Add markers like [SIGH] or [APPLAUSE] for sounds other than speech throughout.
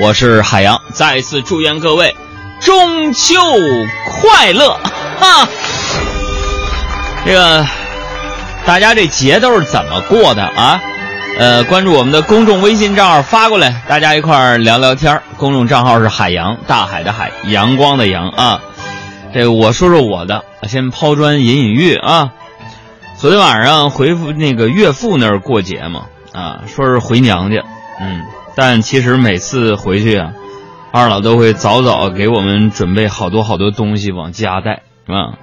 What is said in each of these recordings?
我是海洋，再次祝愿各位中秋快乐 [LAUGHS] 哈！这个大家这节都是怎么过的啊？呃，关注我们的公众微信账号发过来，大家一块儿聊聊天。公众账号是海洋，大海的海，阳光的阳啊。这个我说说我的，先抛砖引引玉啊。昨天晚上回复那个岳父那儿过节嘛，啊，说是回娘家，嗯，但其实每次回去啊，二老都会早早给我们准备好多好多东西往家带，是吧？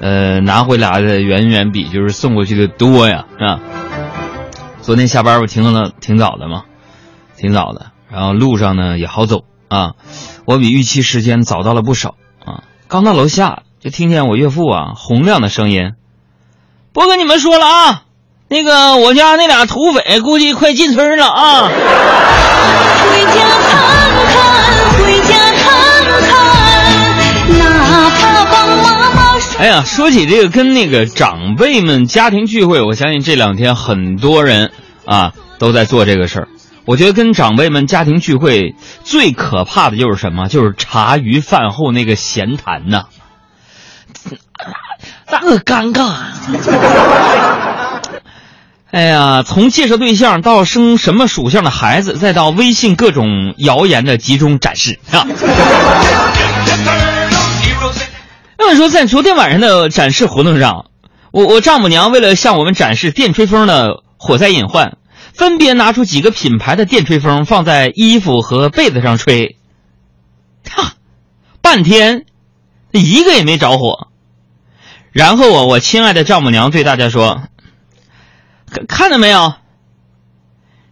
呃，拿回来的远远比就是送过去的多呀，啊。昨天下班不挺了挺早的吗？挺早的，然后路上呢也好走啊，我比预期时间早到了不少啊。刚到楼下就听见我岳父啊洪亮的声音：“不跟你们说了啊，那个我家那俩土匪估计快进村了啊。”回家看看，回家看看，哪怕帮妈妈哎呀，说起这个跟那个长辈们家庭聚会，我相信这两天很多人啊都在做这个事儿。我觉得跟长辈们家庭聚会最可怕的就是什么？就是茶余饭后那个闲谈呐，那个尴尬啊！哎呀，从介绍对象到生什么属相的孩子，再到微信各种谣言的集中展示 [LAUGHS] 啊。那么说，在昨天晚上的展示活动上，我我丈母娘为了向我们展示电吹风的火灾隐患，分别拿出几个品牌的电吹风放在衣服和被子上吹，哈，半天，一个也没着火。然后啊，我亲爱的丈母娘对大家说：“看看到没有？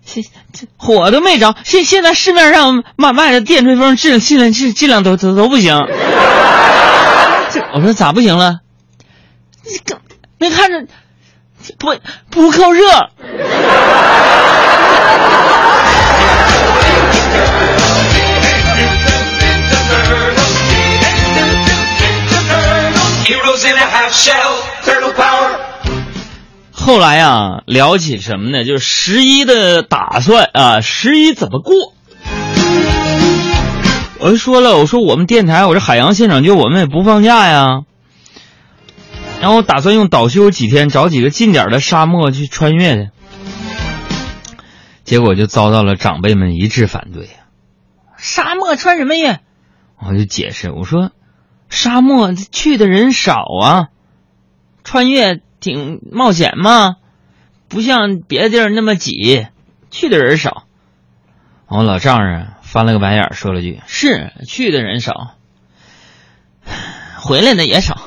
现这火都没着，现现在市面上卖卖的电吹风质质量质质量都都都不行。”这我说咋不行了？你看，没看着不不够热。后来啊，聊起什么呢？就是十一的打算啊，十一怎么过？我就说了，我说我们电台，我这海洋现场就我们也不放假呀。然后我打算用倒休几天，找几个近点的沙漠去穿越去。结果就遭到了长辈们一致反对呀。沙漠穿什么越？我就解释，我说沙漠去的人少啊，穿越挺冒险嘛，不像别的地儿那么挤，去的人少。我老丈人翻了个白眼儿，说了句：“是去的人少，回来的也少。”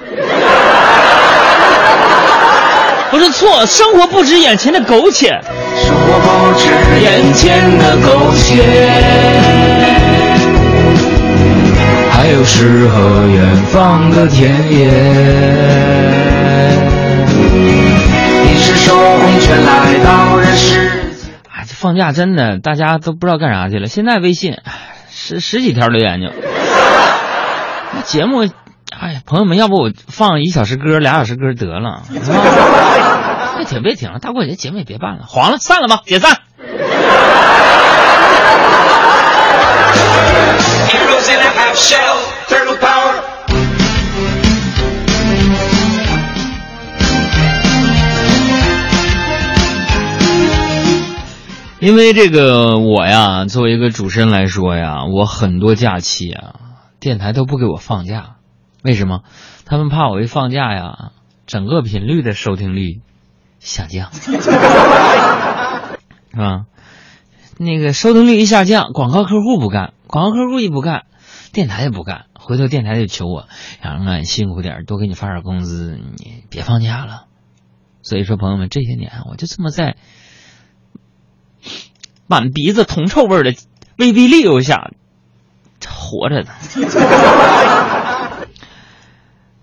不是错，生活不止眼前的苟且。生活不止眼前的苟且，还有诗和远方的田野。来到人世间。啊，这放假真的大家都不知道干啥去了。现在微信十十几条留言就，那节目，哎呀，朋友们，要不我放一小时歌，俩小时歌得了。别停，别停了，大过节节目也别办了，黄了，散了吧，解散。Heroes in a half shell, 因为这个我呀，作为一个主持人来说呀，我很多假期啊，电台都不给我放假，为什么？他们怕我一放假呀，整个频率的收听率下降，[LAUGHS] 是吧？那个收听率一下降，广告客户不干，广告客户一不干，电台也不干，回头电台就求我，杨啊，辛苦点儿，多给你发点工资，你别放假了。所以说，朋友们，这些年我就这么在满鼻子铜臭味的威逼利诱下活着的。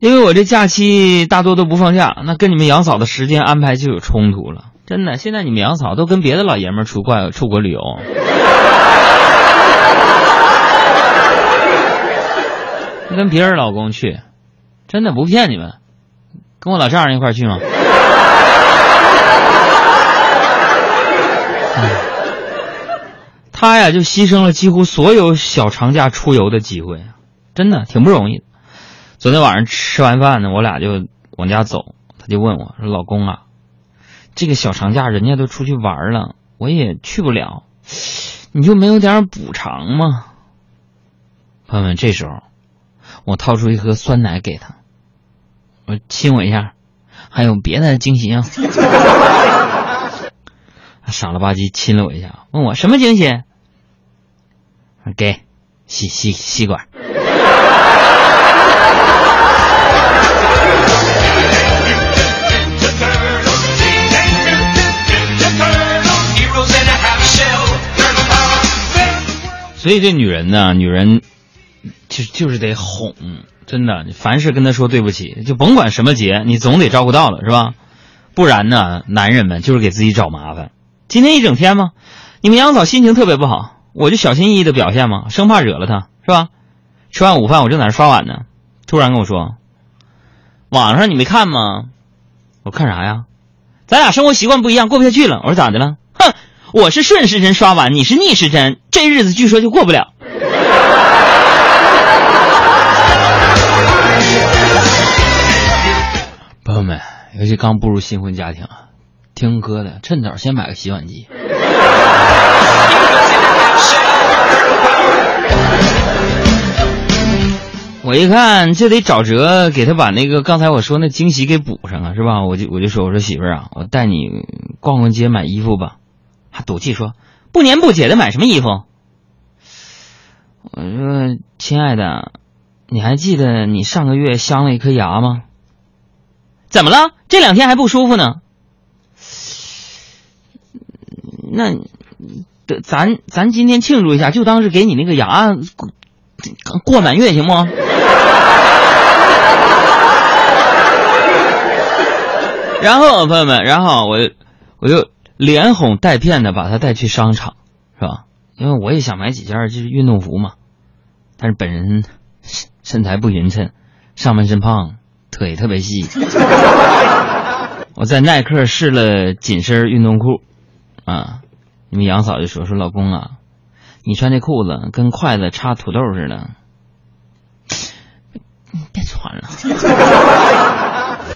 因为我这假期大多都不放假，那跟你们杨嫂的时间安排就有冲突了。真的，现在你们杨嫂都跟别的老爷们儿出国出国旅游，跟别人老公去，真的不骗你们，跟我老丈人一块去吗？他呀就牺牲了几乎所有小长假出游的机会，真的挺不容易。昨天晚上吃完饭呢，我俩就往家走，他就问我说：“老公啊，这个小长假人家都出去玩了，我也去不了，你就没有点补偿吗？”朋友们，这时候我掏出一盒酸奶给他，我亲我一下，还有别的惊喜啊？[LAUGHS] 他傻了吧唧亲了我一下，问我什么惊喜？给吸吸吸管。[LAUGHS] 所以这女人呢，女人就就是得哄，真的，凡事跟她说对不起，就甭管什么节，你总得照顾到了，是吧？不然呢，男人们就是给自己找麻烦。今天一整天嘛，你们杨嫂心情特别不好，我就小心翼翼的表现嘛，生怕惹了她，是吧？吃完午饭，我正在那刷碗呢，突然跟我说：“网上你没看吗？”我看啥呀？咱俩生活习惯不一样，过不下去了。我说咋的了？哼，我是顺时针刷碗，你是逆时针，这日子据说就过不了。[LAUGHS] 朋友们，尤其刚步入新婚家庭啊，听哥的，趁早先买个洗碗机。我一看，这得找辙给他把那个刚才我说那惊喜给补上啊，是吧？我就我就说，我说媳妇儿啊，我带你逛逛街买衣服吧。还赌气说不年不节的买什么衣服？我说亲爱的，你还记得你上个月镶了一颗牙吗？怎么了？这两天还不舒服呢？那，得咱咱今天庆祝一下，就当是给你那个牙过过满月，行不？[LAUGHS] 然后朋友们，然后我我就连哄带骗的把他带去商场，是吧？因为我也想买几件就是运动服嘛，但是本人身身材不匀称，上半身胖，腿特别细。[LAUGHS] 我在耐克试了紧身运动裤，啊，你们杨嫂就说说老公啊，你穿这裤子跟筷子插土豆似的，别穿了。[LAUGHS]